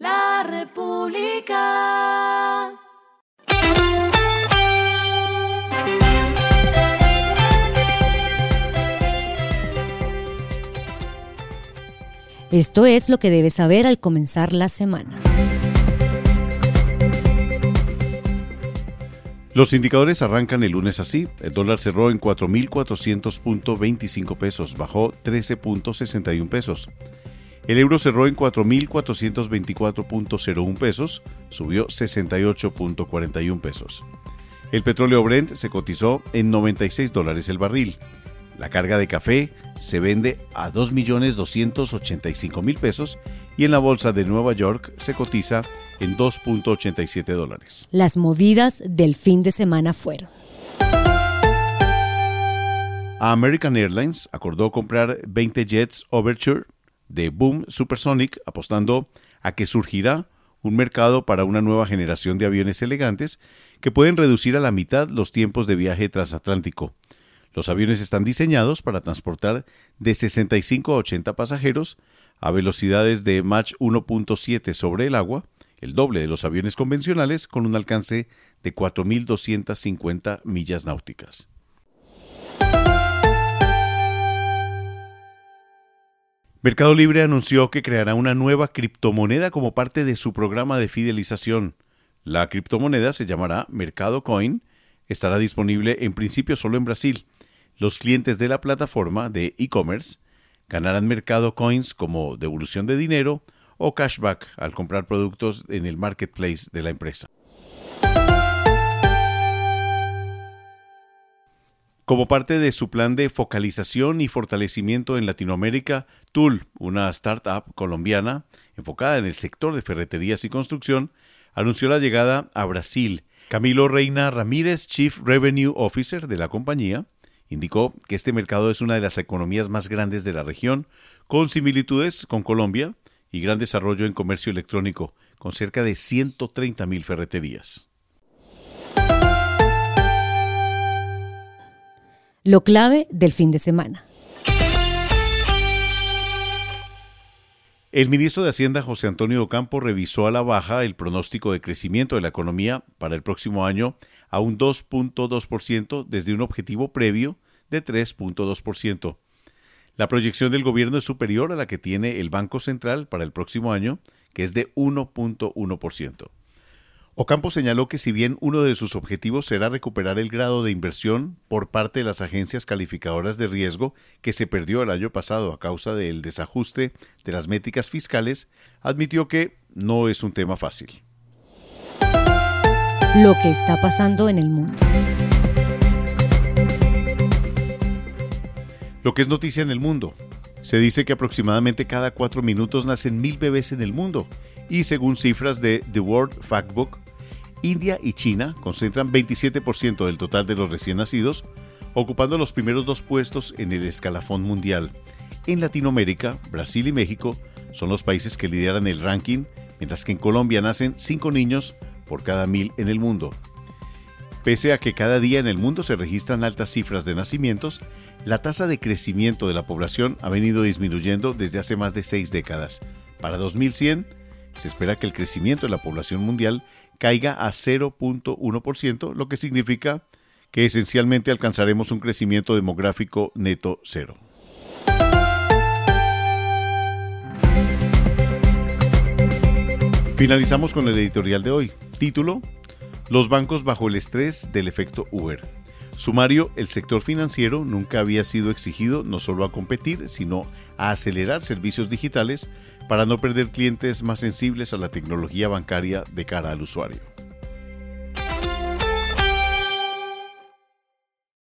La República. Esto es lo que debes saber al comenzar la semana. Los indicadores arrancan el lunes así. El dólar cerró en 4.400.25 pesos, bajó 13.61 pesos. El euro cerró en 4.424.01 pesos, subió 68.41 pesos. El petróleo Brent se cotizó en 96 dólares el barril. La carga de café se vende a 2.285.000 pesos y en la bolsa de Nueva York se cotiza en 2.87 dólares. Las movidas del fin de semana fueron. American Airlines acordó comprar 20 jets Overture de Boom Supersonic apostando a que surgirá un mercado para una nueva generación de aviones elegantes que pueden reducir a la mitad los tiempos de viaje transatlántico. Los aviones están diseñados para transportar de 65 a 80 pasajeros a velocidades de Mach 1.7 sobre el agua, el doble de los aviones convencionales, con un alcance de 4.250 millas náuticas. Mercado Libre anunció que creará una nueva criptomoneda como parte de su programa de fidelización. La criptomoneda se llamará Mercado Coin, estará disponible en principio solo en Brasil los clientes de la plataforma de e-commerce ganarán mercado coins como devolución de dinero o cashback al comprar productos en el marketplace de la empresa. Como parte de su plan de focalización y fortalecimiento en Latinoamérica, Tool, una startup colombiana enfocada en el sector de ferreterías y construcción, anunció la llegada a Brasil. Camilo Reina Ramírez, Chief Revenue Officer de la compañía, Indicó que este mercado es una de las economías más grandes de la región, con similitudes con Colombia y gran desarrollo en comercio electrónico, con cerca de 130.000 ferreterías. Lo clave del fin de semana. El ministro de Hacienda José Antonio Ocampo revisó a la baja el pronóstico de crecimiento de la economía para el próximo año a un 2.2% desde un objetivo previo de 3.2%. La proyección del gobierno es superior a la que tiene el Banco Central para el próximo año, que es de 1.1%. Ocampo señaló que si bien uno de sus objetivos será recuperar el grado de inversión por parte de las agencias calificadoras de riesgo que se perdió el año pasado a causa del desajuste de las métricas fiscales, admitió que no es un tema fácil. Lo que está pasando en el mundo. Lo que es noticia en el mundo. Se dice que aproximadamente cada cuatro minutos nacen mil bebés en el mundo y según cifras de The World Factbook, India y China concentran 27% del total de los recién nacidos, ocupando los primeros dos puestos en el escalafón mundial. En Latinoamérica, Brasil y México son los países que lideran el ranking, mientras que en Colombia nacen cinco niños por cada mil en el mundo. Pese a que cada día en el mundo se registran altas cifras de nacimientos, la tasa de crecimiento de la población ha venido disminuyendo desde hace más de seis décadas. Para 2100, se espera que el crecimiento de la población mundial caiga a 0.1%, lo que significa que esencialmente alcanzaremos un crecimiento demográfico neto cero. Finalizamos con el editorial de hoy. Título, Los bancos bajo el estrés del efecto Uber. Sumario, el sector financiero nunca había sido exigido no solo a competir, sino a acelerar servicios digitales para no perder clientes más sensibles a la tecnología bancaria de cara al usuario.